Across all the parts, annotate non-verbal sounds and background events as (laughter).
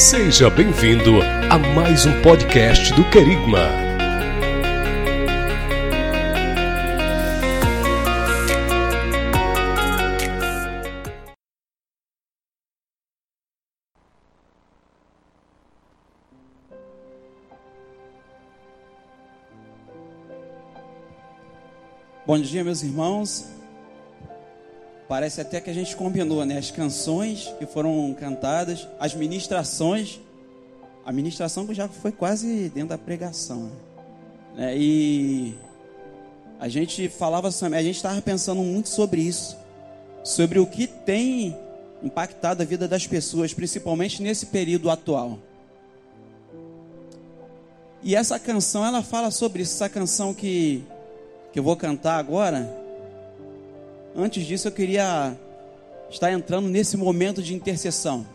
Seja bem-vindo a mais um podcast do Querigma. Bom dia, meus irmãos. Parece até que a gente combinou, né? As canções que foram cantadas, as ministrações. A ministração já foi quase dentro da pregação. Né? E a gente falava, a gente estava pensando muito sobre isso, sobre o que tem impactado a vida das pessoas, principalmente nesse período atual. E essa canção, ela fala sobre isso. Essa canção que, que eu vou cantar agora, Antes disso, eu queria estar entrando nesse momento de intercessão.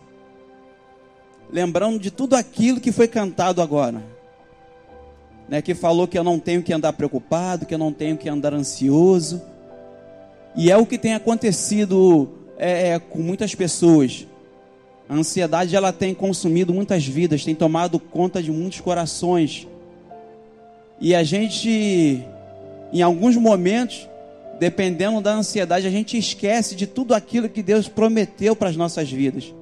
Lembrando de tudo aquilo que foi cantado agora. Né, que falou que eu não tenho que andar preocupado, que eu não tenho que andar ansioso. E é o que tem acontecido é, é, com muitas pessoas. A ansiedade ela tem consumido muitas vidas, tem tomado conta de muitos corações. E a gente, em alguns momentos, dependendo da ansiedade, a gente esquece de tudo aquilo que Deus prometeu para as nossas vidas.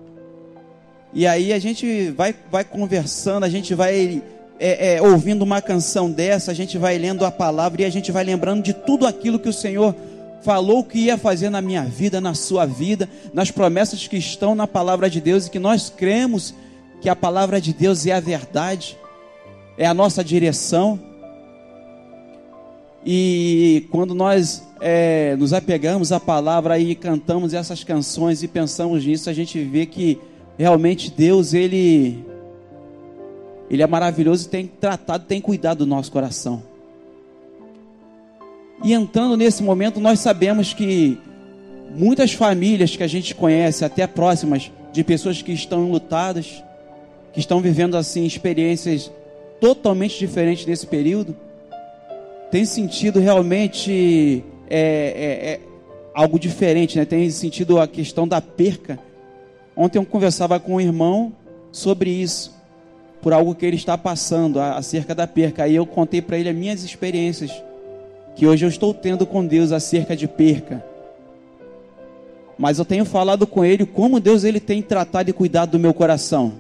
E aí a gente vai, vai conversando, a gente vai é, é, ouvindo uma canção dessa, a gente vai lendo a palavra e a gente vai lembrando de tudo aquilo que o Senhor falou que ia fazer na minha vida, na sua vida, nas promessas que estão na palavra de Deus e que nós cremos que a palavra de Deus é a verdade, é a nossa direção. E quando nós é, nos apegamos à palavra e cantamos essas canções e pensamos nisso, a gente vê que realmente Deus, Ele, Ele é maravilhoso e tem tratado, tem cuidado do nosso coração. E entrando nesse momento, nós sabemos que muitas famílias que a gente conhece, até próximas, de pessoas que estão lutadas, que estão vivendo assim experiências totalmente diferentes nesse período, tem sentido realmente é, é, é algo diferente, né? Tem sentido a questão da perca. Ontem eu conversava com um irmão sobre isso, por algo que ele está passando acerca da perca. Aí eu contei para ele as minhas experiências que hoje eu estou tendo com Deus acerca de perca. Mas eu tenho falado com ele como Deus ele tem tratado e cuidado do meu coração.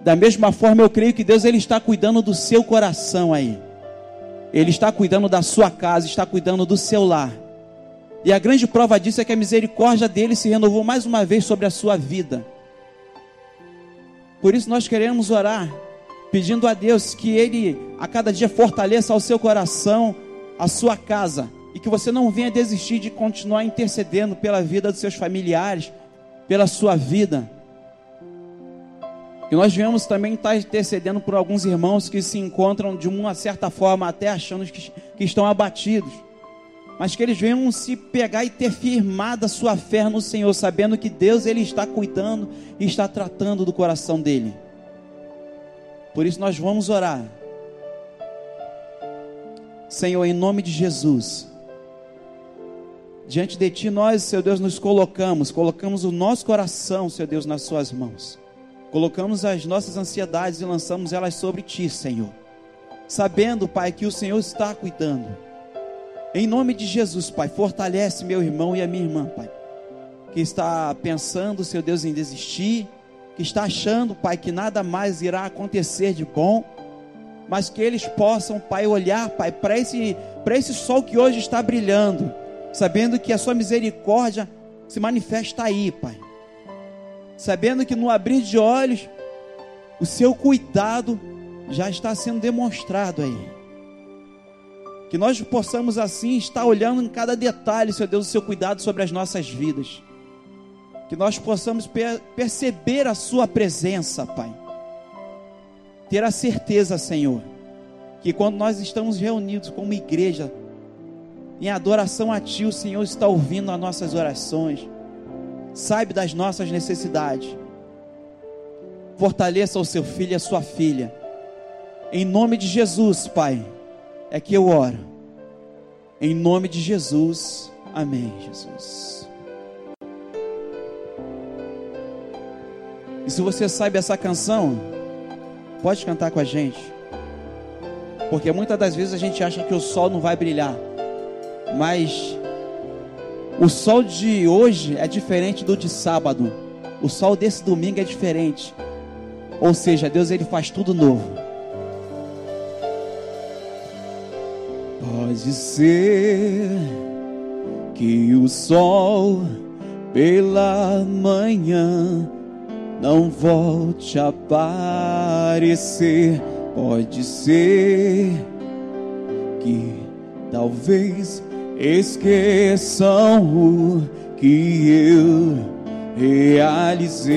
Da mesma forma, eu creio que Deus ele está cuidando do seu coração aí. Ele está cuidando da sua casa, está cuidando do seu lar. E a grande prova disso é que a misericórdia dele se renovou mais uma vez sobre a sua vida. Por isso nós queremos orar, pedindo a Deus que ele a cada dia fortaleça o seu coração, a sua casa, e que você não venha desistir de continuar intercedendo pela vida dos seus familiares, pela sua vida. E nós viemos também estar intercedendo por alguns irmãos que se encontram de uma certa forma até achando que, que estão abatidos. Mas que eles venham se pegar e ter firmado a sua fé no Senhor, sabendo que Deus ele está cuidando e está tratando do coração dele. Por isso nós vamos orar. Senhor, em nome de Jesus, diante de Ti nós, Seu Deus, nos colocamos, colocamos o nosso coração, Seu Deus, nas Suas mãos. Colocamos as nossas ansiedades e lançamos elas sobre ti, Senhor. Sabendo, Pai, que o Senhor está cuidando. Em nome de Jesus, Pai, fortalece meu irmão e a minha irmã, Pai. Que está pensando, seu Deus, em desistir. Que está achando, Pai, que nada mais irá acontecer de bom. Mas que eles possam, Pai, olhar, Pai, para esse, esse sol que hoje está brilhando. Sabendo que a Sua misericórdia se manifesta aí, Pai sabendo que no abrir de olhos, o seu cuidado já está sendo demonstrado aí. Que nós possamos assim estar olhando em cada detalhe, Senhor Deus, o seu cuidado sobre as nossas vidas. Que nós possamos per perceber a Sua presença, Pai. Ter a certeza, Senhor, que quando nós estamos reunidos como igreja, em adoração a Ti, o Senhor está ouvindo as nossas orações Saiba das nossas necessidades. Fortaleça o seu filho e a sua filha. Em nome de Jesus, Pai, é que eu oro. Em nome de Jesus. Amém, Jesus. E se você sabe essa canção, pode cantar com a gente. Porque muitas das vezes a gente acha que o sol não vai brilhar. Mas o sol de hoje é diferente do de sábado. O sol desse domingo é diferente. Ou seja, Deus ele faz tudo novo. Pode ser que o sol pela manhã não volte a aparecer. Pode ser que talvez esqueçam o que eu realizei.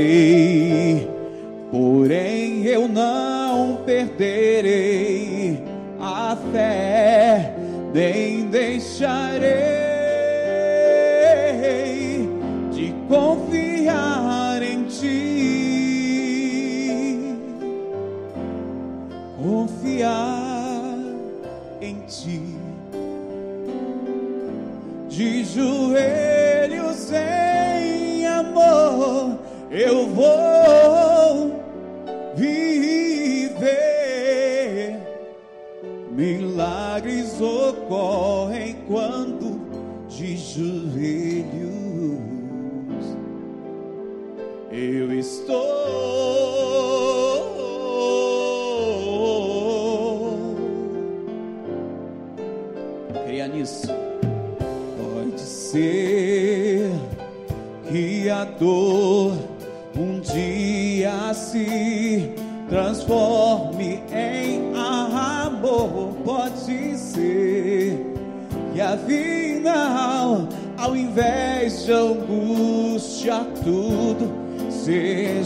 Porém, eu não perderei a fé, nem deixarei de confiar em ti. Confiar em ti. De joelhos em amor, eu vou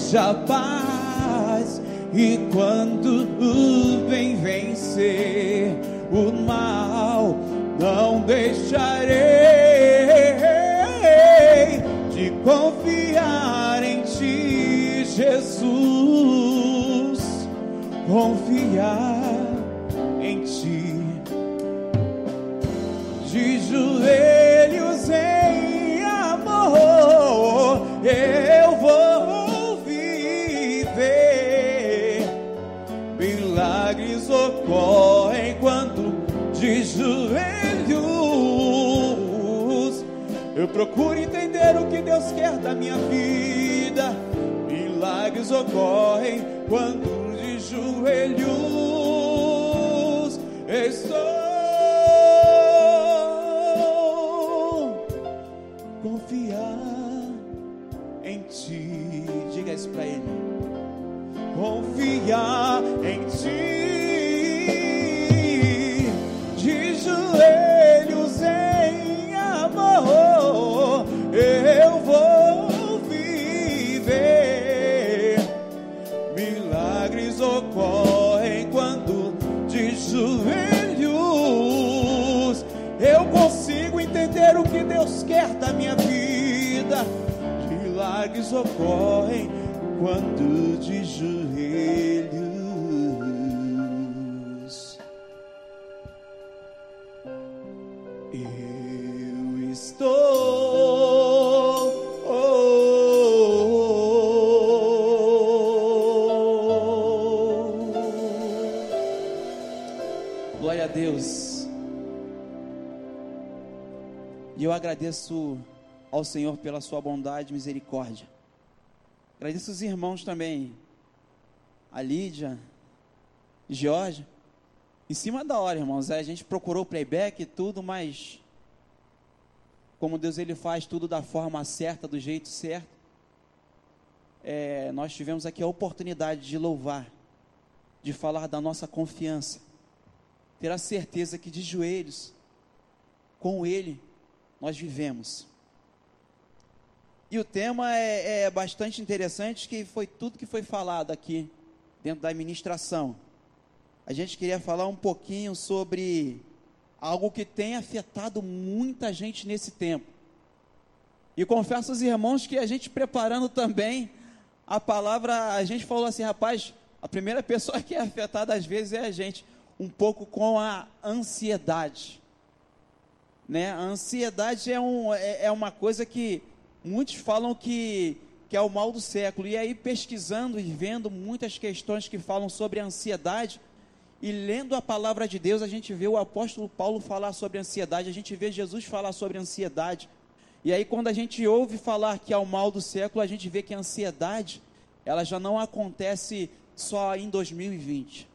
seja paz. Milagres ocorrem quando de joelhos eu procuro entender o que Deus quer da minha vida. Milagres ocorrem quando de joelhos estou. Milagres ocorrem quando de joelhos eu estou. Glória a Deus. E eu agradeço ao Senhor pela sua bondade e misericórdia. Agradeço os irmãos também, a Lídia, Jorge. Em cima da hora, irmãos, a gente procurou playback e tudo, mas como Deus ele faz tudo da forma certa, do jeito certo, é, nós tivemos aqui a oportunidade de louvar, de falar da nossa confiança, ter a certeza que de joelhos, com Ele, nós vivemos. E o tema é, é bastante interessante, que foi tudo que foi falado aqui dentro da administração. A gente queria falar um pouquinho sobre algo que tem afetado muita gente nesse tempo. E confesso aos irmãos que a gente preparando também a palavra, a gente falou assim, rapaz, a primeira pessoa (laughs) que é afetada às vezes é a gente, um pouco com a ansiedade. Né? A ansiedade é, um, é, é uma coisa que muitos falam que que é o mal do século. E aí, pesquisando e vendo muitas questões que falam sobre ansiedade, e lendo a palavra de Deus, a gente vê o apóstolo Paulo falar sobre ansiedade, a gente vê Jesus falar sobre ansiedade. E aí, quando a gente ouve falar que é o mal do século, a gente vê que a ansiedade, ela já não acontece só em 2020.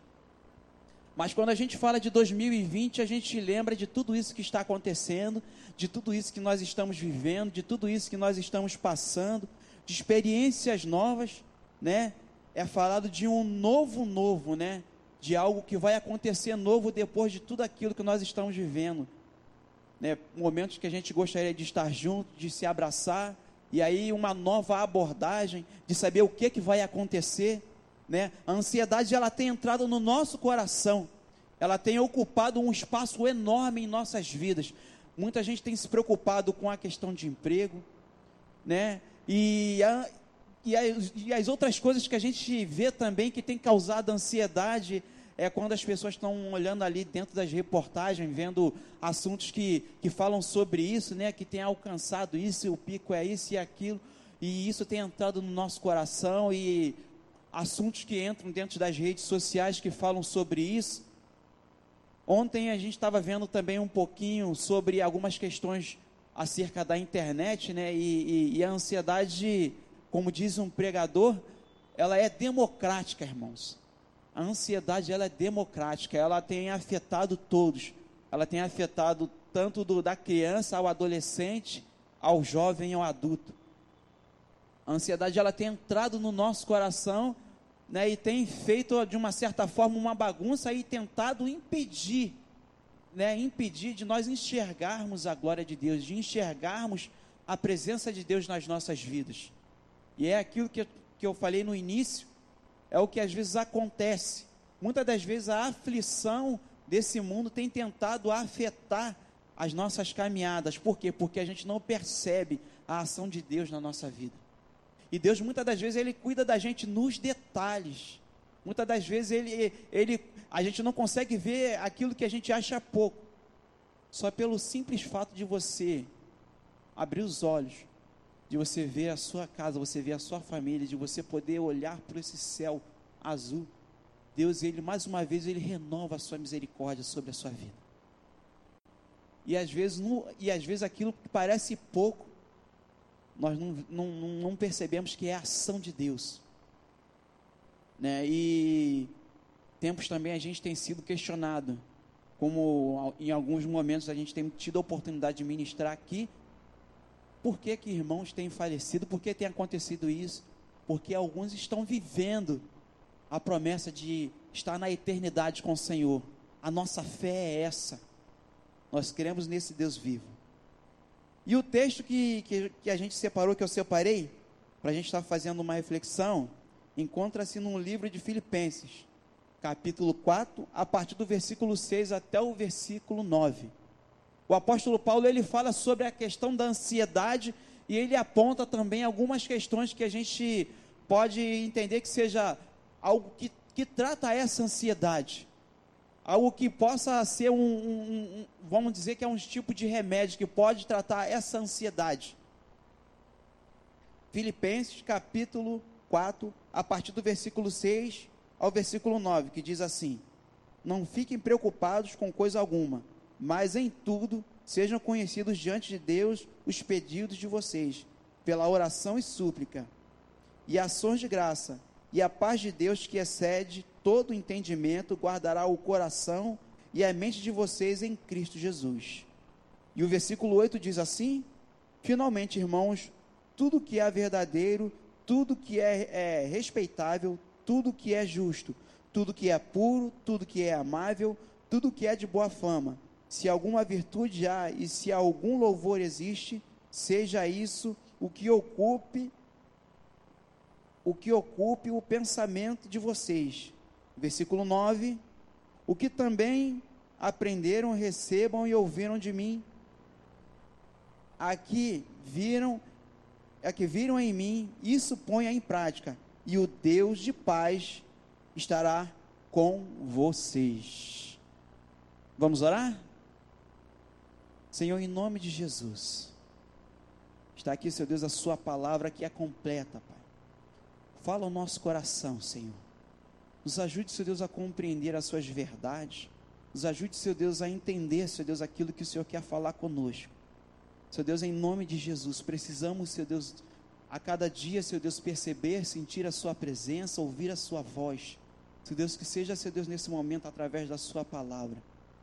Mas quando a gente fala de 2020, a gente lembra de tudo isso que está acontecendo, de tudo isso que nós estamos vivendo, de tudo isso que nós estamos passando, de experiências novas, né? É falado de um novo novo, né? De algo que vai acontecer novo depois de tudo aquilo que nós estamos vivendo. Né? Momentos que a gente gostaria de estar junto, de se abraçar, e aí uma nova abordagem, de saber o que, que vai acontecer. Né? A ansiedade ela tem entrado no nosso coração, ela tem ocupado um espaço enorme em nossas vidas. Muita gente tem se preocupado com a questão de emprego, né? E, a, e, as, e as outras coisas que a gente vê também que tem causado ansiedade é quando as pessoas estão olhando ali dentro das reportagens, vendo assuntos que, que falam sobre isso, né? Que tem alcançado isso, o pico é isso e aquilo, e isso tem entrado no nosso coração e assuntos que entram dentro das redes sociais que falam sobre isso. Ontem a gente estava vendo também um pouquinho sobre algumas questões acerca da internet, né? E, e, e, a ansiedade, como diz um pregador, ela é democrática, irmãos. A ansiedade ela é democrática, ela tem afetado todos. Ela tem afetado tanto do, da criança ao adolescente, ao jovem ao adulto. A ansiedade ela tem entrado no nosso coração, né? E tem feito de uma certa forma uma bagunça e tentado impedir né, impedir de nós enxergarmos a glória de Deus, de enxergarmos a presença de Deus nas nossas vidas. E é aquilo que, que eu falei no início, é o que às vezes acontece. Muitas das vezes a aflição desse mundo tem tentado afetar as nossas caminhadas. Por quê? Porque a gente não percebe a ação de Deus na nossa vida. E Deus muitas das vezes ele cuida da gente nos detalhes. Muitas das vezes ele, ele, a gente não consegue ver aquilo que a gente acha pouco. Só pelo simples fato de você abrir os olhos, de você ver a sua casa, você ver a sua família, de você poder olhar para esse céu azul. Deus, ele mais uma vez, ele renova a sua misericórdia sobre a sua vida. E às vezes, no, e às vezes aquilo que parece pouco, nós não, não, não percebemos que é a ação de Deus. Né? E tempos também a gente tem sido questionado, como em alguns momentos a gente tem tido a oportunidade de ministrar aqui, por que, que irmãos têm falecido, por que tem acontecido isso? Porque alguns estão vivendo a promessa de estar na eternidade com o Senhor. A nossa fé é essa. Nós cremos nesse Deus vivo. E o texto que, que, que a gente separou, que eu separei, para a gente estar fazendo uma reflexão, encontra-se no livro de Filipenses, capítulo 4, a partir do versículo 6 até o versículo 9. O apóstolo Paulo ele fala sobre a questão da ansiedade e ele aponta também algumas questões que a gente pode entender que seja algo que, que trata essa ansiedade. Algo que possa ser um, um, um, vamos dizer que é um tipo de remédio que pode tratar essa ansiedade. Filipenses capítulo 4, a partir do versículo 6 ao versículo 9, que diz assim: Não fiquem preocupados com coisa alguma, mas em tudo sejam conhecidos diante de Deus os pedidos de vocês, pela oração e súplica, e ações de graça, e a paz de Deus que excede todo entendimento guardará o coração e a mente de vocês em Cristo Jesus. E o versículo 8 diz assim: Finalmente, irmãos, tudo que é verdadeiro, tudo que é, é respeitável, tudo que é justo, tudo que é puro, tudo que é amável, tudo que é de boa fama. Se alguma virtude há e se algum louvor existe, seja isso o que ocupe o que ocupe o pensamento de vocês. Versículo 9: O que também aprenderam, recebam e ouviram de mim. Aqui viram é que viram em mim, isso ponha em prática, e o Deus de paz estará com vocês. Vamos orar? Senhor, em nome de Jesus, Está aqui, Senhor Deus, a Sua palavra que é completa, Pai. Fala o nosso coração, Senhor. Nos ajude, Senhor Deus, a compreender as Suas verdades. Nos ajude, Senhor Deus, a entender, Senhor Deus, aquilo que o Senhor quer falar conosco. Senhor Deus, em nome de Jesus, precisamos, Senhor Deus, a cada dia, Senhor Deus, perceber, sentir a Sua presença, ouvir a Sua voz. Senhor Deus, que seja, Senhor Deus, nesse momento, através da Sua palavra.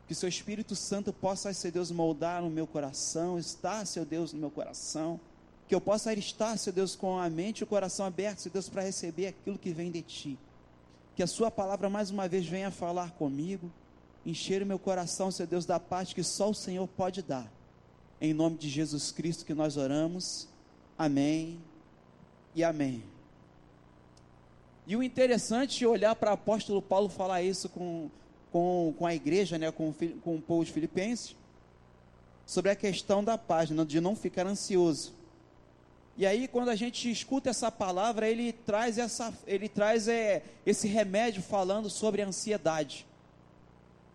Que Seu Espírito Santo possa, Senhor Deus, moldar no meu coração, estar, Senhor Deus, no meu coração. Que eu possa estar, Senhor Deus, com a mente e o coração aberto, Senhor Deus, para receber aquilo que vem de Ti. Que a Sua palavra, mais uma vez, venha falar comigo, encher o meu coração, Senhor Deus, da paz que só o Senhor pode dar. Em nome de Jesus Cristo que nós oramos. Amém e amém. E o interessante é olhar para o apóstolo Paulo falar isso com, com, com a igreja, né, com, com o povo de Filipenses, sobre a questão da paz, de não ficar ansioso. E aí, quando a gente escuta essa palavra, ele traz, essa, ele traz é, esse remédio falando sobre a ansiedade.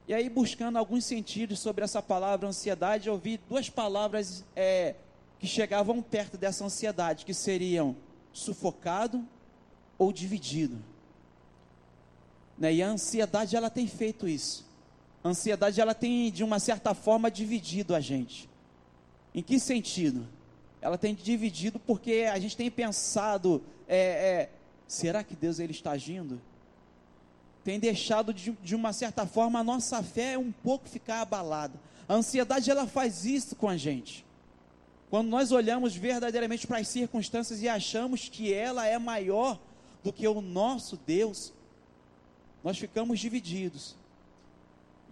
E aí, buscando alguns sentidos sobre essa palavra ansiedade, eu vi duas palavras é, que chegavam perto dessa ansiedade, que seriam sufocado ou dividido. Né? E a ansiedade, ela tem feito isso. A ansiedade, ela tem, de uma certa forma, dividido a gente. Em que sentido? Ela tem dividido porque a gente tem pensado, é, é, será que Deus ele está agindo? tem deixado de, de uma certa forma a nossa fé um pouco ficar abalada. A ansiedade ela faz isso com a gente. Quando nós olhamos verdadeiramente para as circunstâncias e achamos que ela é maior do que o nosso Deus, nós ficamos divididos.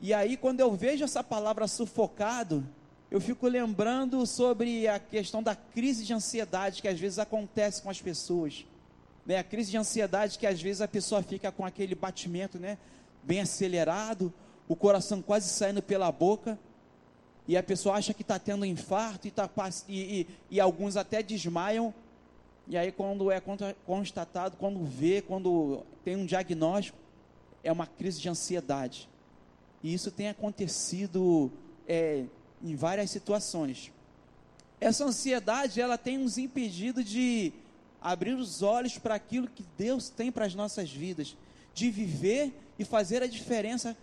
E aí, quando eu vejo essa palavra sufocado, eu fico lembrando sobre a questão da crise de ansiedade que às vezes acontece com as pessoas né? A crise de ansiedade que às vezes a pessoa fica com aquele batimento, né? Bem acelerado, o coração quase saindo pela boca, e a pessoa acha que está tendo um infarto, e, tá, e, e, e alguns até desmaiam, e aí quando é constatado, quando vê, quando tem um diagnóstico, é uma crise de ansiedade. E isso tem acontecido é, em várias situações. Essa ansiedade, ela tem nos impedido de abrir os olhos para aquilo que Deus tem para as nossas vidas, de viver e fazer a diferença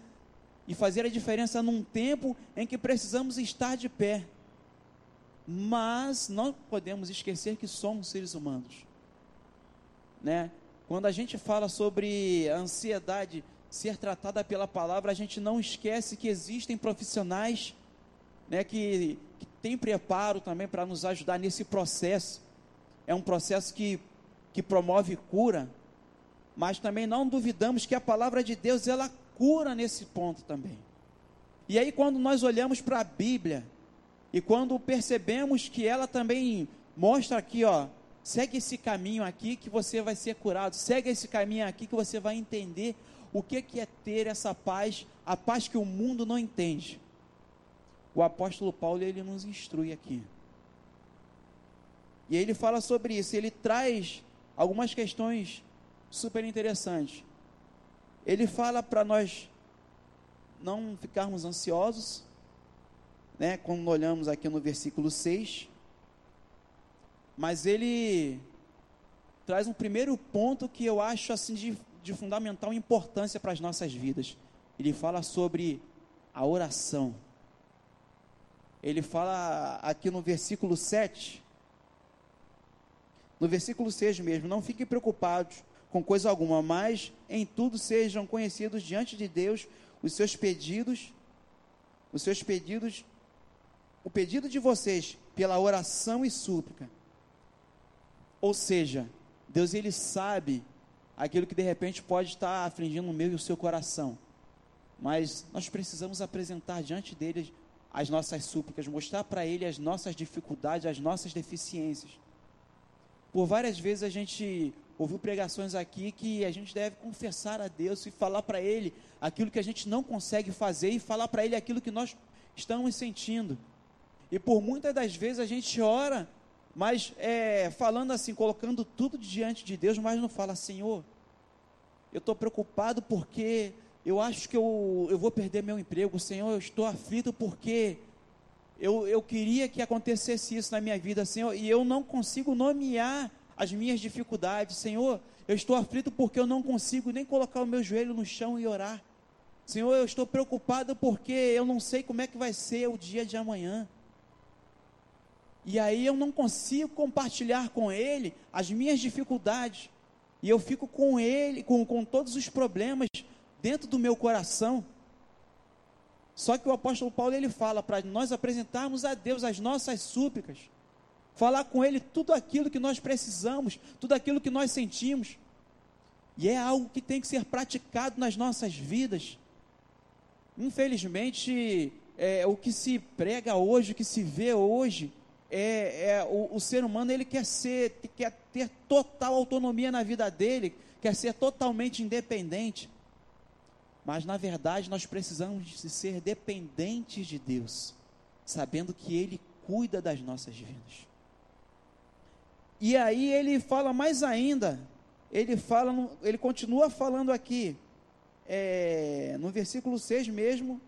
e fazer a diferença num tempo em que precisamos estar de pé. Mas não podemos esquecer que somos seres humanos, né? Quando a gente fala sobre a ansiedade ser tratada pela palavra, a gente não esquece que existem profissionais, né, que, que têm preparo também para nos ajudar nesse processo é um processo que, que promove cura, mas também não duvidamos que a palavra de Deus ela cura nesse ponto também. E aí quando nós olhamos para a Bíblia e quando percebemos que ela também mostra aqui, ó, segue esse caminho aqui que você vai ser curado, segue esse caminho aqui que você vai entender o que, que é ter essa paz, a paz que o mundo não entende. O apóstolo Paulo ele nos instrui aqui. E ele fala sobre isso, ele traz algumas questões super interessantes. Ele fala para nós não ficarmos ansiosos, né, quando olhamos aqui no versículo 6, mas ele traz um primeiro ponto que eu acho assim de, de fundamental importância para as nossas vidas. Ele fala sobre a oração. Ele fala aqui no versículo 7, no versículo 6 mesmo, não fiquem preocupados com coisa alguma, mas em tudo sejam conhecidos diante de Deus os seus pedidos, os seus pedidos, o pedido de vocês pela oração e súplica. Ou seja, Deus ele sabe aquilo que de repente pode estar afligindo o meu e o seu coração. Mas nós precisamos apresentar diante dele as nossas súplicas, mostrar para ele as nossas dificuldades, as nossas deficiências. Por várias vezes a gente ouviu pregações aqui que a gente deve confessar a Deus e falar para Ele aquilo que a gente não consegue fazer e falar para Ele aquilo que nós estamos sentindo. E por muitas das vezes a gente ora, mas é, falando assim, colocando tudo diante de Deus, mas não fala, Senhor, eu estou preocupado porque eu acho que eu, eu vou perder meu emprego, Senhor, eu estou aflito porque eu, eu queria que acontecesse isso na minha vida, Senhor, e eu não consigo nomear as minhas dificuldades, Senhor. Eu estou aflito porque eu não consigo nem colocar o meu joelho no chão e orar. Senhor, eu estou preocupado porque eu não sei como é que vai ser o dia de amanhã. E aí eu não consigo compartilhar com Ele as minhas dificuldades. E eu fico com Ele, com, com todos os problemas dentro do meu coração. Só que o apóstolo Paulo ele fala para nós apresentarmos a Deus as nossas súplicas, falar com Ele tudo aquilo que nós precisamos, tudo aquilo que nós sentimos. E é algo que tem que ser praticado nas nossas vidas. Infelizmente, é, o que se prega hoje, o que se vê hoje, é, é o, o, ser humano ele quer ser, quer ter total autonomia na vida dele, quer ser totalmente independente. Mas na verdade nós precisamos de ser dependentes de Deus, sabendo que Ele cuida das nossas vidas. E aí ele fala mais ainda, ele fala, ele continua falando aqui, é, no versículo 6 mesmo,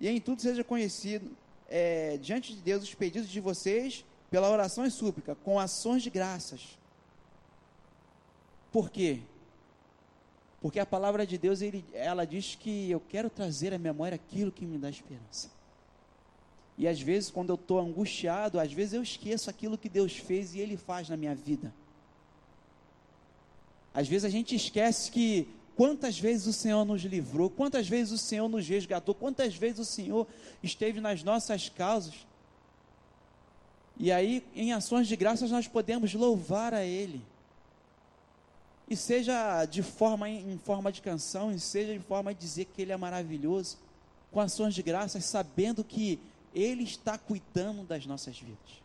e em tudo seja conhecido é, diante de Deus os pedidos de vocês pela oração e súplica, com ações de graças. Por quê? Porque a palavra de Deus, ele, ela diz que eu quero trazer à memória aquilo que me dá esperança. E às vezes, quando eu estou angustiado, às vezes eu esqueço aquilo que Deus fez e Ele faz na minha vida. Às vezes a gente esquece que quantas vezes o Senhor nos livrou, quantas vezes o Senhor nos resgatou, quantas vezes o Senhor esteve nas nossas causas. E aí, em ações de graças, nós podemos louvar a Ele e seja de forma em forma de canção, e seja de forma de dizer que Ele é maravilhoso, com ações de graças, sabendo que Ele está cuidando das nossas vidas.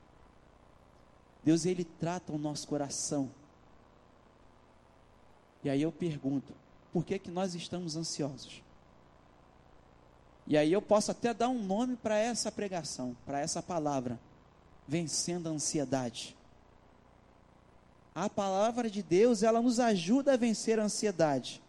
Deus, Ele trata o nosso coração. E aí eu pergunto, por que que nós estamos ansiosos? E aí eu posso até dar um nome para essa pregação, para essa palavra, vencendo a ansiedade. A palavra de Deus, ela nos ajuda a vencer a ansiedade.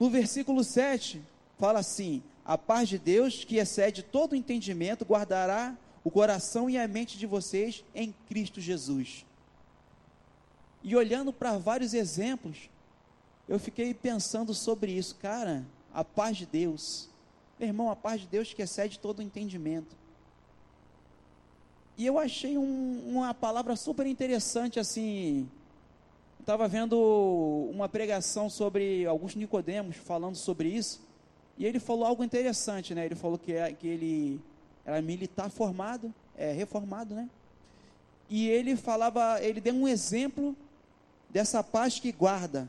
No versículo 7, fala assim: A paz de Deus, que excede todo entendimento, guardará o coração e a mente de vocês em Cristo Jesus. E olhando para vários exemplos, eu fiquei pensando sobre isso, cara, a paz de Deus. Meu irmão, a paz de Deus que excede todo entendimento. E eu achei um, uma palavra super interessante assim. Estava vendo uma pregação sobre alguns Nicodemos falando sobre isso. E ele falou algo interessante, né? Ele falou que, é, que ele era militar formado, é, reformado, né? E ele falava, ele deu um exemplo dessa paz que guarda.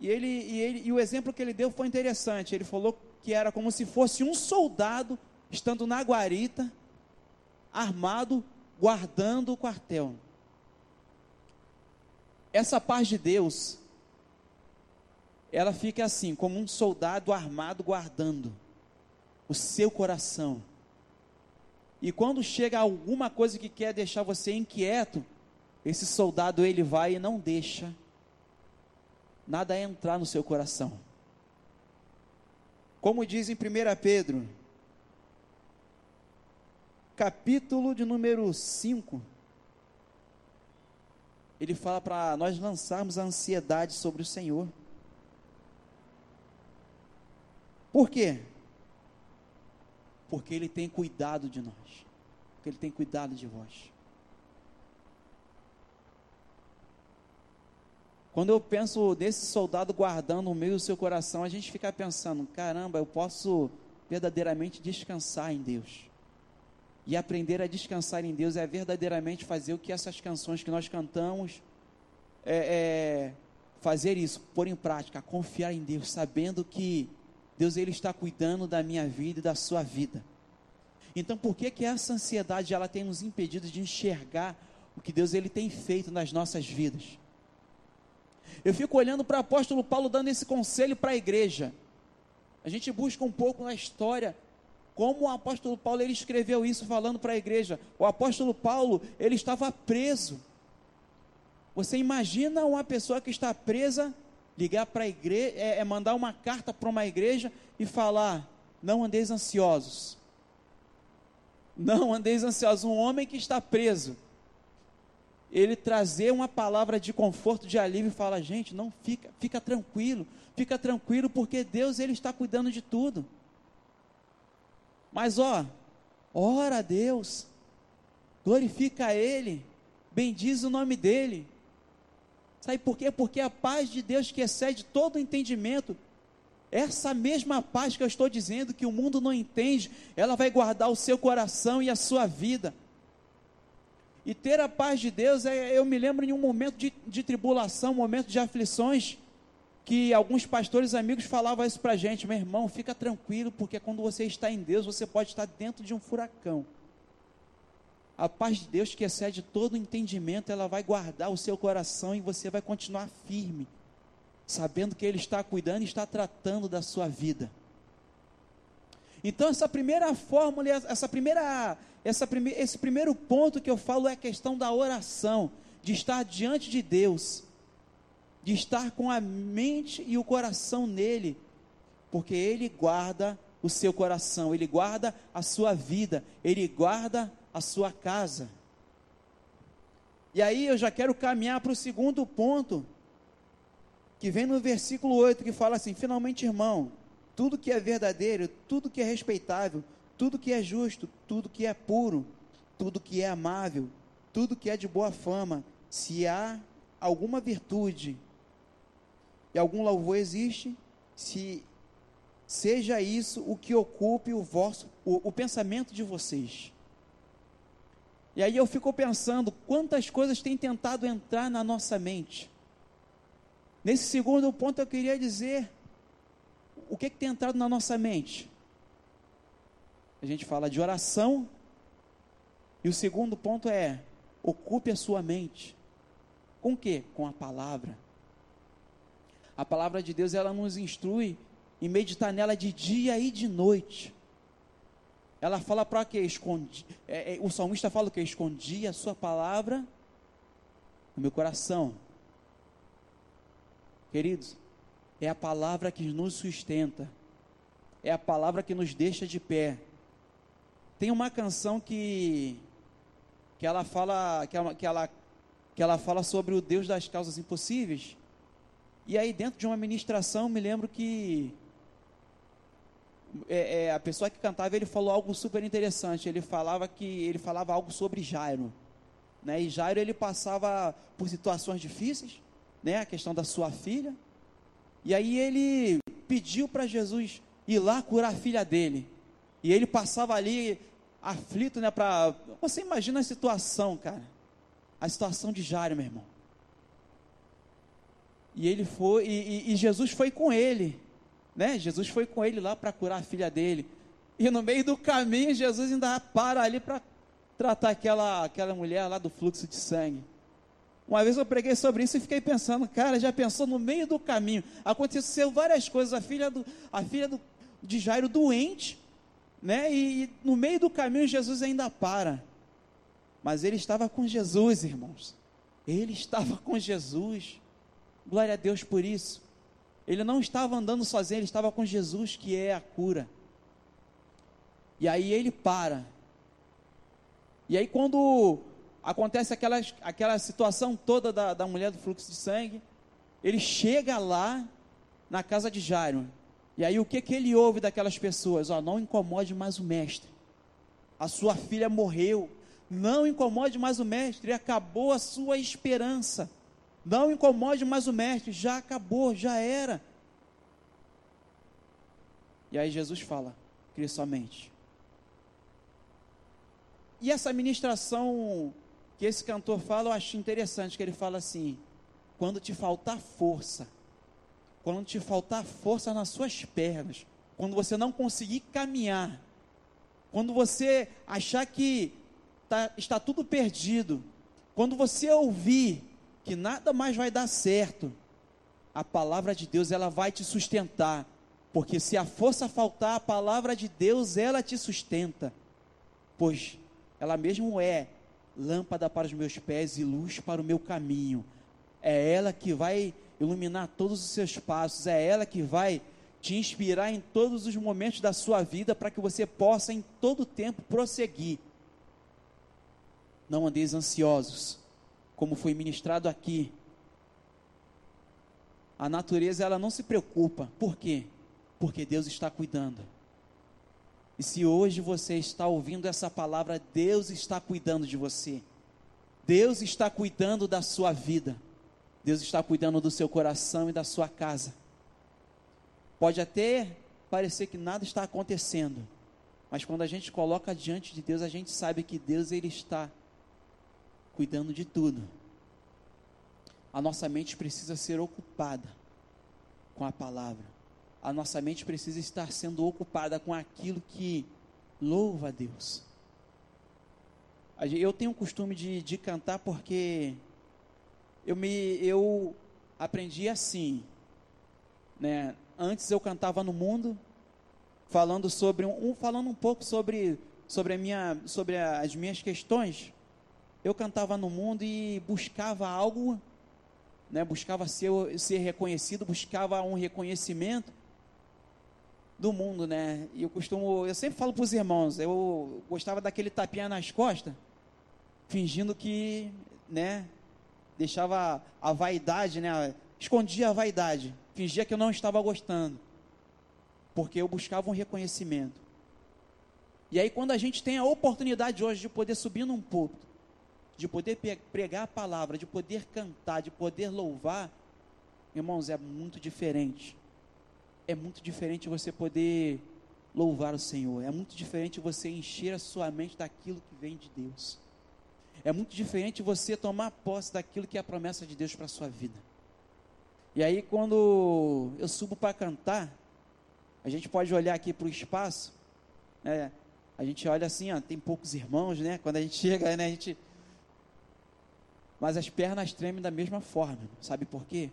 E, ele, e, ele, e o exemplo que ele deu foi interessante. Ele falou que era como se fosse um soldado estando na guarita armado, guardando o quartel. Essa paz de Deus, ela fica assim, como um soldado armado guardando o seu coração. E quando chega alguma coisa que quer deixar você inquieto, esse soldado ele vai e não deixa nada entrar no seu coração. Como diz em 1 Pedro capítulo de número 5, ele fala para nós lançarmos a ansiedade sobre o Senhor. Por quê? Porque Ele tem cuidado de nós, porque Ele tem cuidado de vós. Quando eu penso desse soldado guardando o meio do seu coração, a gente fica pensando: caramba, eu posso verdadeiramente descansar em Deus. E aprender a descansar em Deus é verdadeiramente fazer o que essas canções que nós cantamos, é, é, fazer isso, pôr em prática, confiar em Deus, sabendo que Deus ele está cuidando da minha vida e da sua vida. Então, por que que essa ansiedade ela tem nos impedido de enxergar o que Deus ele tem feito nas nossas vidas? Eu fico olhando para o apóstolo Paulo dando esse conselho para a igreja. A gente busca um pouco na história como o apóstolo Paulo ele escreveu isso falando para a igreja? O apóstolo Paulo, ele estava preso. Você imagina uma pessoa que está presa, ligar para a igreja, é, é mandar uma carta para uma igreja e falar: não andeis ansiosos. Não andeis ansiosos. Um homem que está preso, ele trazer uma palavra de conforto, de alívio e fala: gente, não fica, fica tranquilo, fica tranquilo, porque Deus ele está cuidando de tudo. Mas ó, ora a Deus, glorifica a Ele, bendiz o nome dEle. Sabe por quê? Porque a paz de Deus que excede todo entendimento, essa mesma paz que eu estou dizendo que o mundo não entende, ela vai guardar o seu coração e a sua vida. E ter a paz de Deus, é, eu me lembro em um momento de, de tribulação, momento de aflições, que alguns pastores amigos falavam isso para gente, meu irmão, fica tranquilo, porque quando você está em Deus, você pode estar dentro de um furacão. A paz de Deus que excede todo entendimento, ela vai guardar o seu coração e você vai continuar firme, sabendo que Ele está cuidando e está tratando da sua vida. Então, essa primeira fórmula, essa primeira, essa prime, esse primeiro ponto que eu falo é a questão da oração, de estar diante de Deus de estar com a mente e o coração nele, porque ele guarda o seu coração, ele guarda a sua vida, ele guarda a sua casa. E aí eu já quero caminhar para o segundo ponto, que vem no versículo 8, que fala assim: finalmente, irmão, tudo que é verdadeiro, tudo que é respeitável, tudo que é justo, tudo que é puro, tudo que é amável, tudo que é de boa fama, se há alguma virtude e algum louvor existe, se seja isso o que ocupe o vosso o, o pensamento de vocês. E aí eu fico pensando quantas coisas têm tentado entrar na nossa mente. Nesse segundo ponto eu queria dizer o que, que tem entrado na nossa mente. A gente fala de oração, e o segundo ponto é: ocupe a sua mente. Com o que? Com a palavra. A palavra de Deus ela nos instrui em meditar nela de dia e de noite. Ela fala para que escondi, é, é, o salmista fala que escondi a sua palavra no meu coração. Queridos, é a palavra que nos sustenta. É a palavra que nos deixa de pé. Tem uma canção que que ela fala que ela, que ela, que ela fala sobre o Deus das causas impossíveis. E aí, dentro de uma ministração, me lembro que é, é, a pessoa que cantava, ele falou algo super interessante. Ele falava que ele falava algo sobre Jairo, né? E Jairo ele passava por situações difíceis, né? A questão da sua filha. E aí ele pediu para Jesus ir lá curar a filha dele. E ele passava ali aflito, né? Para você imagina a situação, cara? A situação de Jairo, meu irmão. E ele foi, e, e, Jesus foi com ele, né? Jesus foi com ele lá para curar a filha dele. E no meio do caminho, Jesus ainda para ali para tratar aquela, aquela mulher lá do fluxo de sangue. Uma vez eu preguei sobre isso e fiquei pensando, cara, já pensou no meio do caminho? Aconteceu várias coisas. A filha do, a filha do, de Jairo doente, né? E, e no meio do caminho Jesus ainda para. Mas ele estava com Jesus, irmãos. Ele estava com Jesus. Glória a Deus por isso. Ele não estava andando sozinho, ele estava com Jesus, que é a cura. E aí ele para. E aí, quando acontece aquela, aquela situação toda da, da mulher do fluxo de sangue, ele chega lá na casa de Jairo. E aí, o que, que ele ouve daquelas pessoas? Ó, não incomode mais o mestre. A sua filha morreu. Não incomode mais o mestre. Acabou a sua esperança. Não incomode mais o mestre, já acabou, já era. E aí Jesus fala: crie somente. E essa ministração que esse cantor fala, eu acho interessante, que ele fala assim: quando te faltar força, quando te faltar força nas suas pernas, quando você não conseguir caminhar, quando você achar que tá, está tudo perdido, quando você ouvir que nada mais vai dar certo, a palavra de Deus ela vai te sustentar, porque se a força faltar, a palavra de Deus ela te sustenta, pois ela mesmo é lâmpada para os meus pés e luz para o meu caminho. É ela que vai iluminar todos os seus passos, é ela que vai te inspirar em todos os momentos da sua vida para que você possa em todo tempo prosseguir. Não andeis ansiosos, como foi ministrado aqui. A natureza ela não se preocupa. Por quê? Porque Deus está cuidando. E se hoje você está ouvindo essa palavra, Deus está cuidando de você. Deus está cuidando da sua vida. Deus está cuidando do seu coração e da sua casa. Pode até parecer que nada está acontecendo, mas quando a gente coloca diante de Deus, a gente sabe que Deus ele está cuidando de tudo. A nossa mente precisa ser ocupada com a palavra. A nossa mente precisa estar sendo ocupada com aquilo que louva a Deus. Eu tenho o costume de, de cantar porque eu me eu aprendi assim, né? Antes eu cantava no mundo, falando sobre um, falando um pouco sobre sobre a minha sobre as minhas questões. Eu cantava no mundo e buscava algo, né? Buscava ser ser reconhecido, buscava um reconhecimento do mundo, né? E eu costumo, eu sempre falo para os irmãos, eu gostava daquele tapinha nas costas, fingindo que, né, deixava a vaidade, né? Escondia a vaidade, fingia que eu não estava gostando, porque eu buscava um reconhecimento. E aí, quando a gente tem a oportunidade hoje de poder subir num púlpito, de poder pregar a palavra, de poder cantar, de poder louvar, irmãos, é muito diferente. É muito diferente você poder louvar o Senhor. É muito diferente você encher a sua mente daquilo que vem de Deus. É muito diferente você tomar posse daquilo que é a promessa de Deus para a sua vida. E aí, quando eu subo para cantar, a gente pode olhar aqui para o espaço, né? A gente olha assim, ó, tem poucos irmãos, né? Quando a gente (laughs) chega, né, a gente. Mas as pernas tremem da mesma forma, sabe por quê?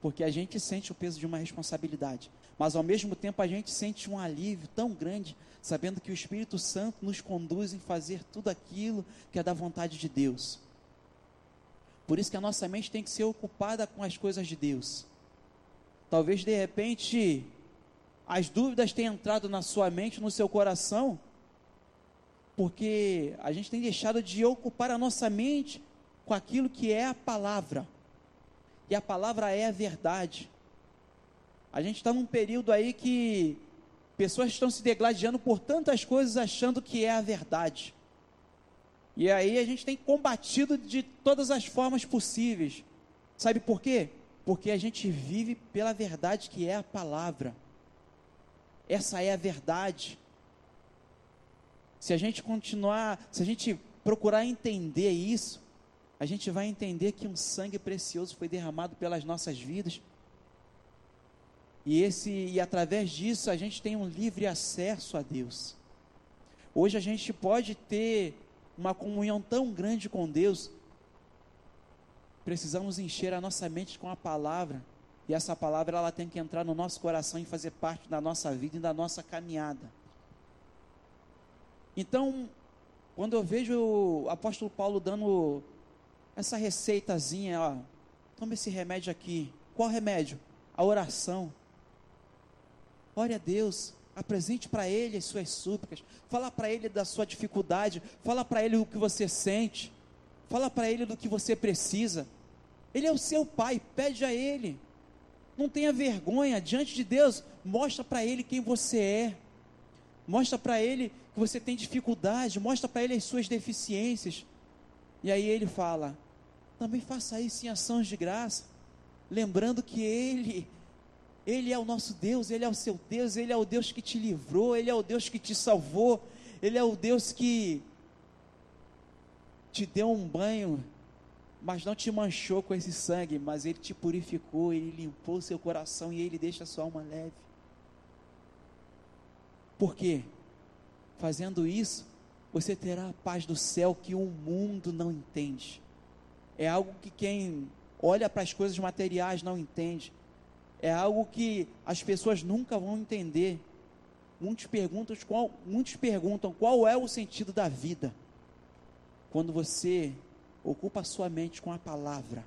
Porque a gente sente o peso de uma responsabilidade, mas ao mesmo tempo a gente sente um alívio tão grande, sabendo que o Espírito Santo nos conduz em fazer tudo aquilo que é da vontade de Deus. Por isso que a nossa mente tem que ser ocupada com as coisas de Deus. Talvez de repente as dúvidas tenham entrado na sua mente, no seu coração, porque a gente tem deixado de ocupar a nossa mente com aquilo que é a palavra e a palavra é a verdade. A gente está num período aí que pessoas estão se degladiando por tantas coisas achando que é a verdade. E aí a gente tem combatido de todas as formas possíveis. Sabe por quê? Porque a gente vive pela verdade que é a palavra. Essa é a verdade. Se a gente continuar, se a gente procurar entender isso, a gente vai entender que um sangue precioso foi derramado pelas nossas vidas. E esse e através disso a gente tem um livre acesso a Deus. Hoje a gente pode ter uma comunhão tão grande com Deus. Precisamos encher a nossa mente com a palavra, e essa palavra ela tem que entrar no nosso coração e fazer parte da nossa vida e da nossa caminhada. Então, quando eu vejo o apóstolo Paulo dando essa receitazinha, ó, toma esse remédio aqui. Qual remédio? A oração. Ore a Deus, apresente para Ele as suas súplicas, fala para Ele da sua dificuldade, fala para Ele o que você sente, fala para Ele do que você precisa. Ele é o seu Pai, pede a Ele. Não tenha vergonha diante de Deus, mostra para Ele quem você é. Mostra para Ele que você tem dificuldade, mostra para Ele as suas deficiências. E aí ele fala: também faça isso em ações de graça, lembrando que Ele, Ele é o nosso Deus, Ele é o seu Deus, Ele é o Deus que te livrou, Ele é o Deus que te salvou, Ele é o Deus que te deu um banho, mas não te manchou com esse sangue, mas Ele te purificou, Ele limpou seu coração e Ele deixa sua alma leve. Por quê? Fazendo isso, você terá a paz do céu que o mundo não entende. É algo que quem olha para as coisas materiais não entende. É algo que as pessoas nunca vão entender. Muitos perguntam qual, muitos perguntam qual é o sentido da vida. Quando você ocupa a sua mente com a palavra.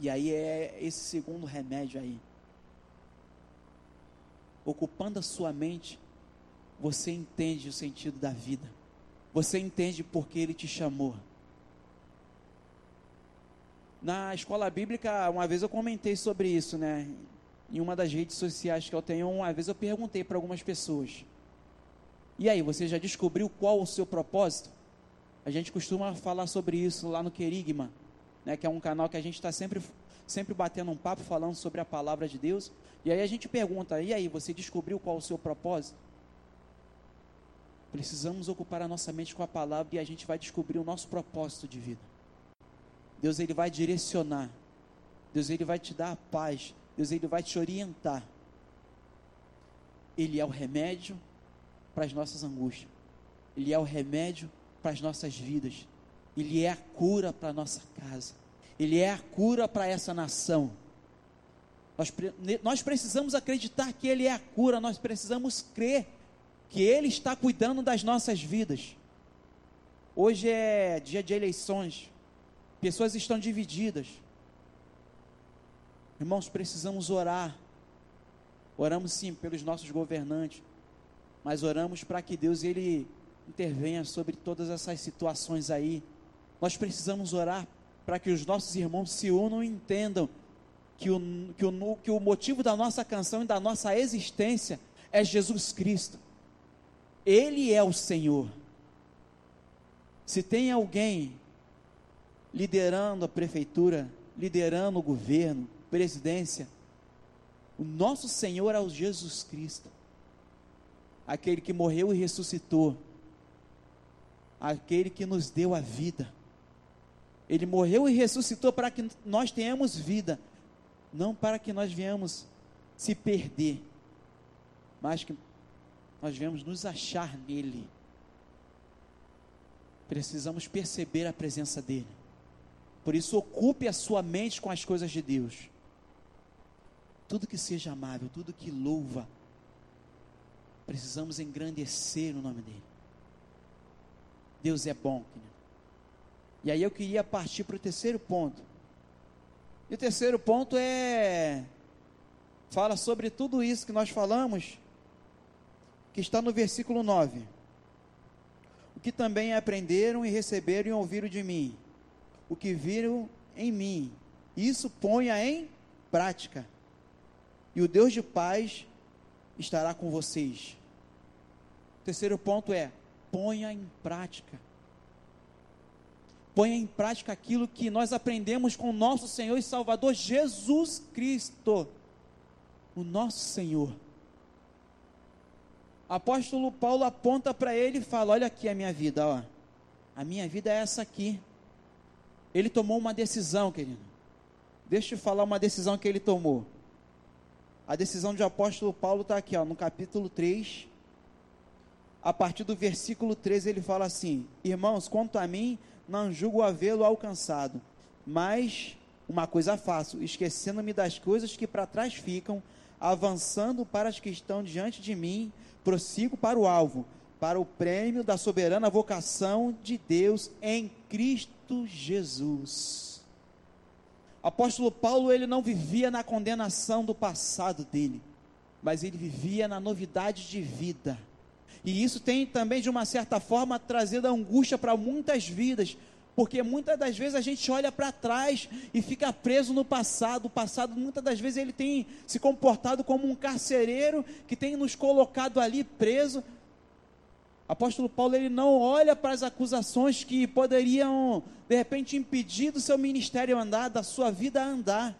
E aí é esse segundo remédio aí. ocupando a sua mente, você entende o sentido da vida. Você entende por que ele te chamou. Na escola bíblica, uma vez eu comentei sobre isso, né? Em uma das redes sociais que eu tenho, uma vez eu perguntei para algumas pessoas: E aí, você já descobriu qual o seu propósito? A gente costuma falar sobre isso lá no Querigma, né? Que é um canal que a gente está sempre, sempre batendo um papo falando sobre a palavra de Deus. E aí a gente pergunta: E aí, você descobriu qual o seu propósito? Precisamos ocupar a nossa mente com a palavra e a gente vai descobrir o nosso propósito de vida. Deus ele vai direcionar. Deus ele vai te dar a paz. Deus ele vai te orientar. Ele é o remédio para as nossas angústias. Ele é o remédio para as nossas vidas. Ele é a cura para a nossa casa. Ele é a cura para essa nação. Nós, nós precisamos acreditar que Ele é a cura, nós precisamos crer que Ele está cuidando das nossas vidas. Hoje é dia de eleições. Pessoas estão divididas. Irmãos, precisamos orar. Oramos sim pelos nossos governantes, mas oramos para que Deus ele intervenha sobre todas essas situações aí. Nós precisamos orar para que os nossos irmãos se unam e entendam que o, que, o, que o motivo da nossa canção e da nossa existência é Jesus Cristo. Ele é o Senhor. Se tem alguém liderando a prefeitura, liderando o governo, presidência. O nosso Senhor é o Jesus Cristo, aquele que morreu e ressuscitou, aquele que nos deu a vida. Ele morreu e ressuscitou para que nós tenhamos vida, não para que nós venhamos se perder, mas que nós venhamos nos achar nele. Precisamos perceber a presença dele. Por isso, ocupe a sua mente com as coisas de Deus. Tudo que seja amável, tudo que louva, precisamos engrandecer o nome dele. Deus é bom. E aí eu queria partir para o terceiro ponto. E o terceiro ponto é fala sobre tudo isso que nós falamos, que está no versículo 9. O que também aprenderam e receberam e ouviram de mim o que viram em mim. Isso ponha em prática. E o Deus de paz estará com vocês. O terceiro ponto é: ponha em prática. Ponha em prática aquilo que nós aprendemos com o nosso Senhor e Salvador Jesus Cristo, o nosso Senhor. Apóstolo Paulo aponta para ele e fala: Olha aqui a minha vida, ó. A minha vida é essa aqui. Ele tomou uma decisão, querido. Deixa eu falar uma decisão que ele tomou. A decisão de apóstolo Paulo está aqui, ó, no capítulo 3. A partir do versículo 13 ele fala assim: Irmãos, quanto a mim, não julgo havê-lo alcançado, mas uma coisa faço, esquecendo-me das coisas que para trás ficam, avançando para as que estão diante de mim, prossigo para o alvo, para o prêmio da soberana vocação de Deus em Cristo Jesus. O apóstolo Paulo, ele não vivia na condenação do passado dele, mas ele vivia na novidade de vida. E isso tem também, de uma certa forma, trazido angústia para muitas vidas, porque muitas das vezes a gente olha para trás e fica preso no passado. O passado, muitas das vezes, ele tem se comportado como um carcereiro que tem nos colocado ali preso, apóstolo Paulo ele não olha para as acusações que poderiam, de repente, impedir do seu ministério andar, da sua vida andar.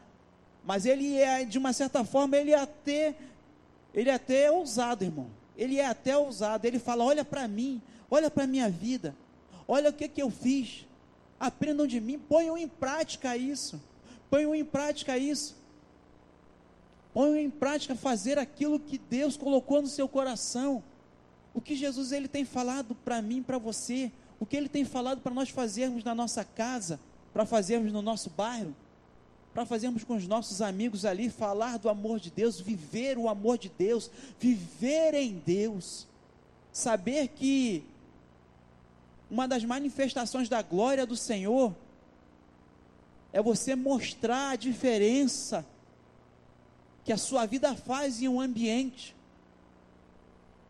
Mas ele é, de uma certa forma, ele é até, ele é até ousado, irmão. Ele é até ousado. Ele fala: olha para mim, olha para a minha vida, olha o que, que eu fiz. Aprendam de mim, ponham em prática isso. Ponham em prática isso. Ponham em prática fazer aquilo que Deus colocou no seu coração o que Jesus ele tem falado para mim, para você, o que ele tem falado para nós fazermos na nossa casa, para fazermos no nosso bairro, para fazermos com os nossos amigos ali, falar do amor de Deus, viver o amor de Deus, viver em Deus, saber que uma das manifestações da glória do Senhor é você mostrar a diferença que a sua vida faz em um ambiente.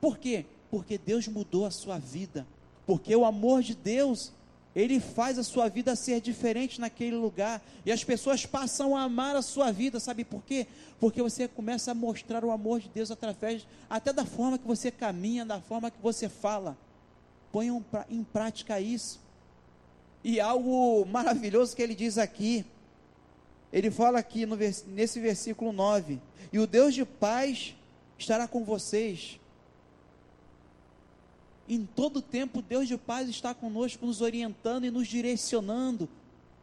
Por quê? Porque Deus mudou a sua vida. Porque o amor de Deus, ele faz a sua vida ser diferente naquele lugar. E as pessoas passam a amar a sua vida, sabe por quê? Porque você começa a mostrar o amor de Deus através até da forma que você caminha, da forma que você fala. Ponham em prática isso. E algo maravilhoso que ele diz aqui, ele fala aqui no, nesse versículo 9: E o Deus de paz estará com vocês. Em todo tempo, Deus de paz está conosco, nos orientando e nos direcionando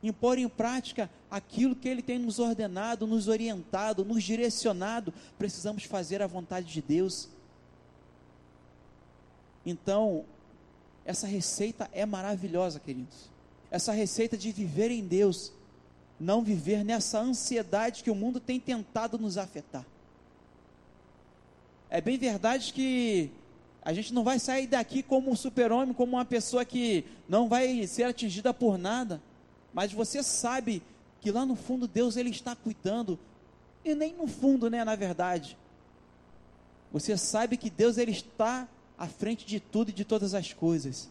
em pôr em prática aquilo que Ele tem nos ordenado, nos orientado, nos direcionado. Precisamos fazer a vontade de Deus. Então, essa receita é maravilhosa, queridos. Essa receita de viver em Deus, não viver nessa ansiedade que o mundo tem tentado nos afetar. É bem verdade que a gente não vai sair daqui como um super-homem, como uma pessoa que não vai ser atingida por nada, mas você sabe que lá no fundo Deus ele está cuidando, e nem no fundo, né, na verdade. Você sabe que Deus ele está à frente de tudo e de todas as coisas.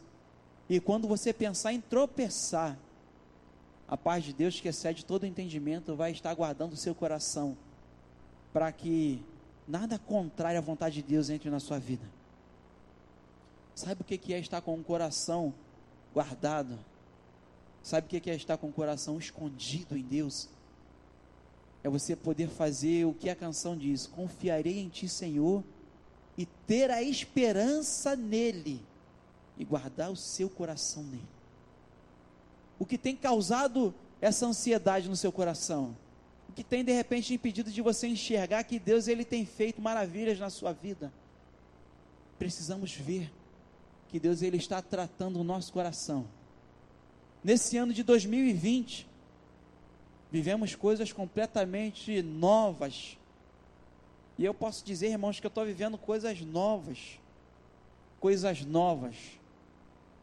E quando você pensar em tropeçar, a paz de Deus que excede todo entendimento vai estar guardando o seu coração para que nada contrário à vontade de Deus entre na sua vida. Sabe o que é estar com o coração guardado? Sabe o que é estar com o coração escondido em Deus? É você poder fazer o que a canção diz: Confiarei em Ti, Senhor, e ter a esperança nele, e guardar o seu coração nele. O que tem causado essa ansiedade no seu coração? O que tem de repente impedido de você enxergar que Deus ele tem feito maravilhas na sua vida? Precisamos ver que Deus ele está tratando o nosso coração. Nesse ano de 2020, vivemos coisas completamente novas. E eu posso dizer, irmãos, que eu estou vivendo coisas novas. Coisas novas.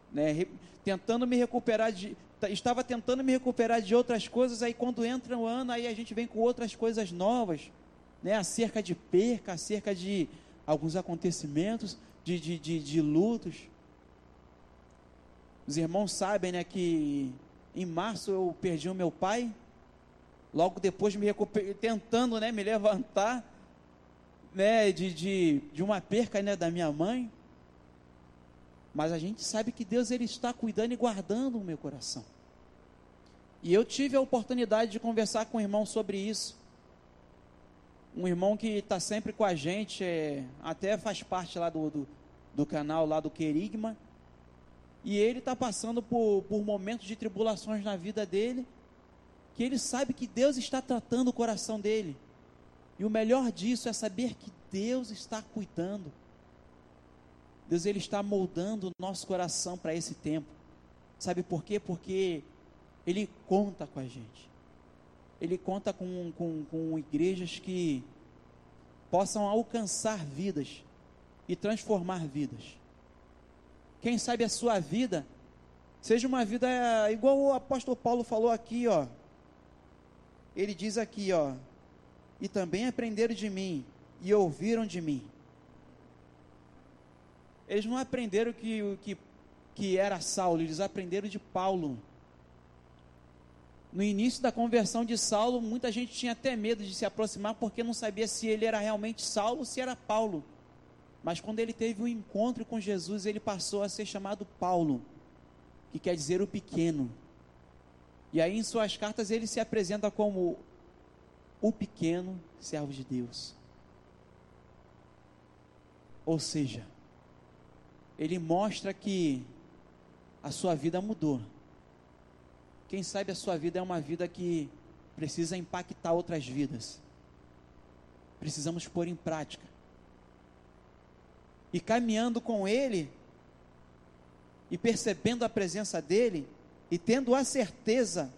Né? Tentando me recuperar de. Estava tentando me recuperar de outras coisas, aí quando entra o ano, aí a gente vem com outras coisas novas, né? acerca de perca, acerca de alguns acontecimentos, de, de, de, de lutos. Os irmãos sabem, né, que em março eu perdi o meu pai. Logo depois me recuperei, tentando, né, me levantar, né, de, de, de uma perca, né, da minha mãe. Mas a gente sabe que Deus ele está cuidando e guardando o meu coração. E eu tive a oportunidade de conversar com um irmão sobre isso. Um irmão que está sempre com a gente, é, até faz parte lá do, do, do canal lá do Querigma e ele está passando por, por momentos de tribulações na vida dele, que ele sabe que Deus está tratando o coração dele. E o melhor disso é saber que Deus está cuidando. Deus ele está moldando o nosso coração para esse tempo. Sabe por quê? Porque ele conta com a gente. Ele conta com, com, com igrejas que possam alcançar vidas e transformar vidas. Quem sabe a sua vida seja uma vida igual o apóstolo Paulo falou aqui, ó. Ele diz aqui, ó: "E também aprenderam de mim e ouviram de mim". Eles não aprenderam que que que era Saulo, eles aprenderam de Paulo. No início da conversão de Saulo, muita gente tinha até medo de se aproximar porque não sabia se ele era realmente Saulo ou se era Paulo. Mas quando ele teve um encontro com Jesus, ele passou a ser chamado Paulo, que quer dizer o pequeno. E aí em suas cartas ele se apresenta como o pequeno servo de Deus. Ou seja, ele mostra que a sua vida mudou. Quem sabe a sua vida é uma vida que precisa impactar outras vidas. Precisamos pôr em prática e caminhando com Ele, e percebendo a presença dEle, e tendo a certeza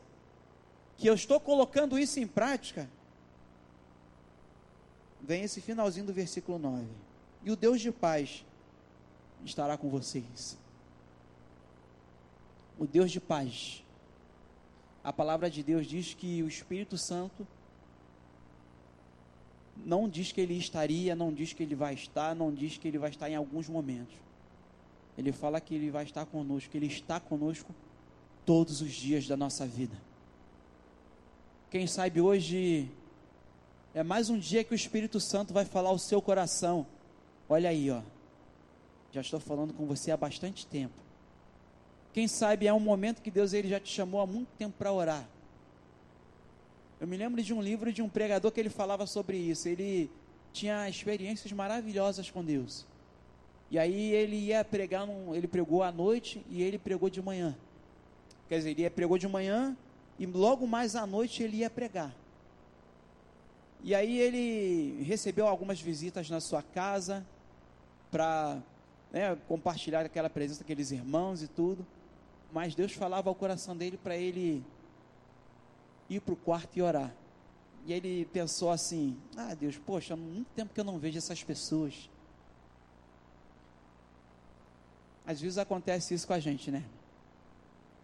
que eu estou colocando isso em prática, vem esse finalzinho do versículo 9: E o Deus de paz estará com vocês. O Deus de paz. A palavra de Deus diz que o Espírito Santo não diz que ele estaria, não diz que ele vai estar, não diz que ele vai estar em alguns momentos. Ele fala que ele vai estar conosco, que ele está conosco todos os dias da nossa vida. Quem sabe hoje é mais um dia que o Espírito Santo vai falar ao seu coração. Olha aí, ó. Já estou falando com você há bastante tempo. Quem sabe é um momento que Deus ele já te chamou há muito tempo para orar. Eu me lembro de um livro de um pregador que ele falava sobre isso. Ele tinha experiências maravilhosas com Deus. E aí ele ia pregar, num, ele pregou à noite e ele pregou de manhã. Quer dizer, ele pregou de manhã e logo mais à noite ele ia pregar. E aí ele recebeu algumas visitas na sua casa para né, compartilhar aquela presença daqueles irmãos e tudo. Mas Deus falava ao coração dele para ele ir para o quarto e orar. E ele pensou assim: Ah, Deus, poxa, há muito tempo que eu não vejo essas pessoas. Às vezes acontece isso com a gente, né?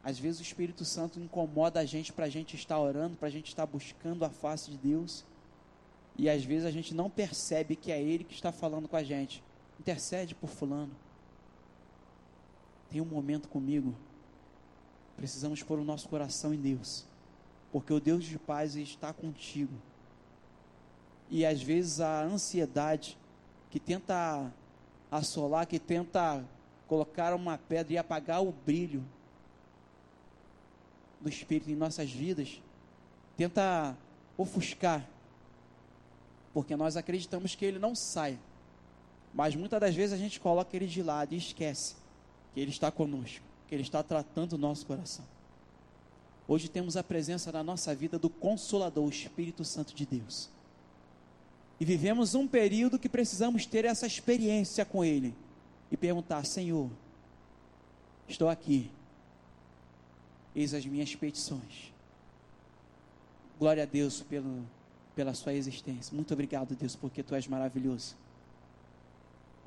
Às vezes o Espírito Santo incomoda a gente para a gente estar orando, para a gente estar buscando a face de Deus. E às vezes a gente não percebe que é Ele que está falando com a gente. Intercede por Fulano. Tem um momento comigo. Precisamos pôr o nosso coração em Deus porque o Deus de paz está contigo. E às vezes a ansiedade que tenta assolar, que tenta colocar uma pedra e apagar o brilho do Espírito em nossas vidas, tenta ofuscar, porque nós acreditamos que ele não sai, mas muitas das vezes a gente coloca ele de lado e esquece que ele está conosco, que ele está tratando o nosso coração. Hoje temos a presença na nossa vida do Consolador, o Espírito Santo de Deus. E vivemos um período que precisamos ter essa experiência com Ele e perguntar: Senhor, estou aqui, eis as minhas petições. Glória a Deus pelo, pela Sua existência. Muito obrigado, Deus, porque Tu és maravilhoso.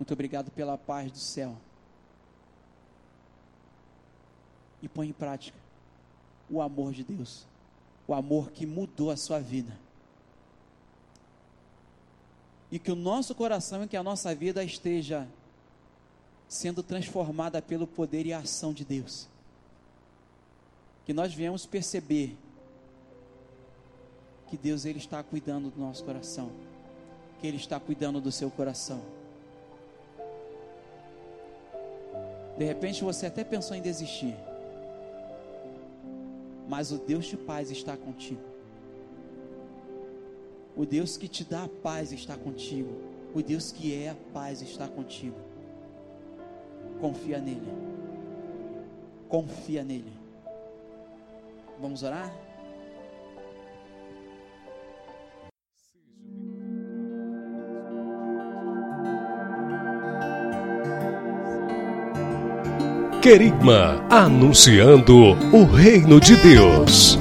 Muito obrigado pela paz do céu. E põe em prática o amor de Deus, o amor que mudou a sua vida. E que o nosso coração e que a nossa vida esteja sendo transformada pelo poder e a ação de Deus. Que nós viemos perceber que Deus ele está cuidando do nosso coração, que ele está cuidando do seu coração. De repente você até pensou em desistir mas o Deus de paz está contigo. O Deus que te dá a paz está contigo. O Deus que é a paz está contigo. Confia nele. Confia nele. Vamos orar? Querigma, anunciando o reino de Deus.